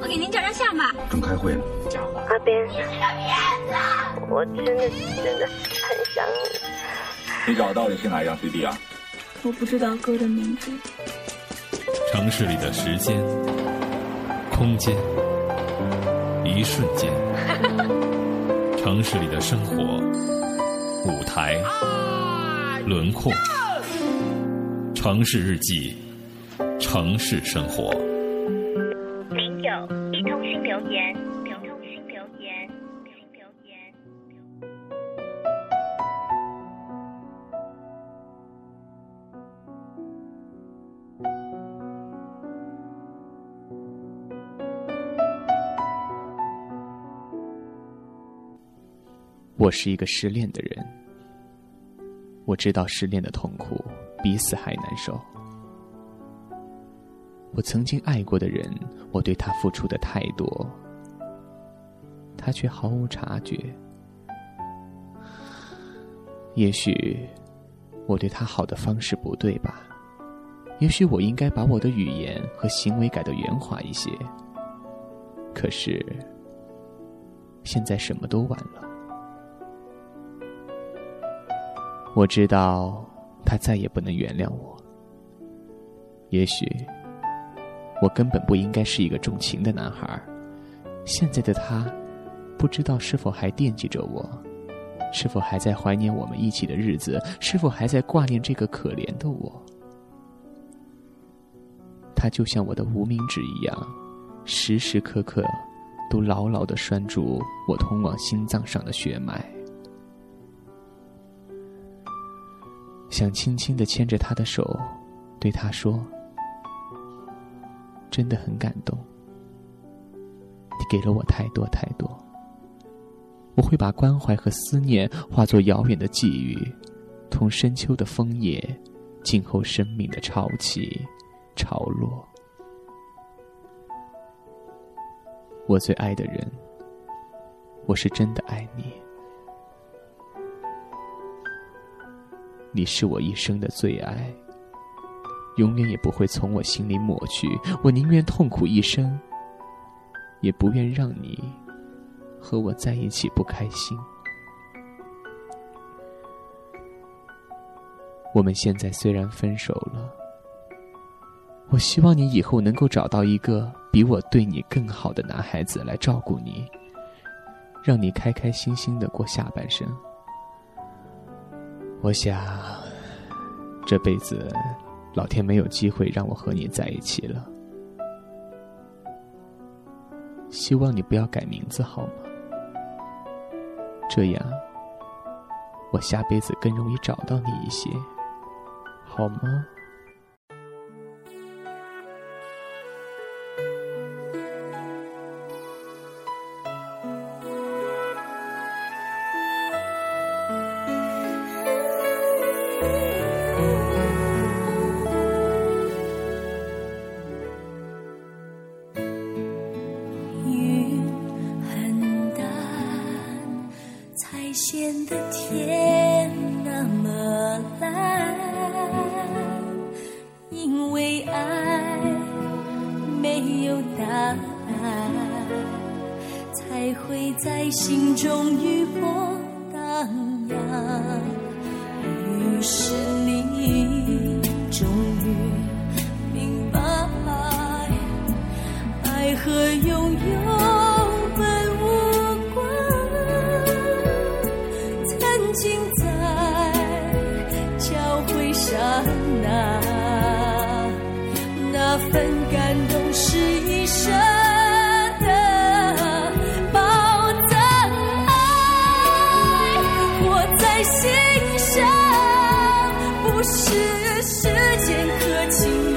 我给您照张相吧。正开会呢。阿边，我真的真的很想你。你找到底是哪一张 CD 啊？我不知道歌的名字。城市里的时间、空间、一瞬间，城市里的生活、舞台、轮廓，城市日记，城市生活。有一通讯留言，一通讯留言，留言。我是一个失恋的人，我知道失恋的痛苦比死还难受。我曾经爱过的人，我对他付出的太多，他却毫无察觉。也许我对他好的方式不对吧？也许我应该把我的语言和行为改得圆滑一些。可是现在什么都晚了。我知道他再也不能原谅我。也许我根本不应该是一个重情的男孩。现在的他，不知道是否还惦记着我，是否还在怀念我们一起的日子，是否还在挂念这个可怜的我。他就像我的无名指一样，时时刻刻都牢牢的拴住我通往心脏上的血脉。想轻轻的牵着他的手，对他说：“真的很感动，你给了我太多太多。我会把关怀和思念化作遥远的寄语，同深秋的枫叶，静候生命的潮起潮落。我最爱的人，我是真的爱你。”你是我一生的最爱，永远也不会从我心里抹去。我宁愿痛苦一生，也不愿让你和我在一起不开心。我们现在虽然分手了，我希望你以后能够找到一个比我对你更好的男孩子来照顾你，让你开开心心的过下半生。我想，这辈子老天没有机会让我和你在一起了。希望你不要改名字好吗？这样，我下辈子更容易找到你一些，好吗？显得天那么蓝。因为爱没有答案，才会在心中余波荡漾。份感动是一生的宝藏。爱我在心上，不是时间可轻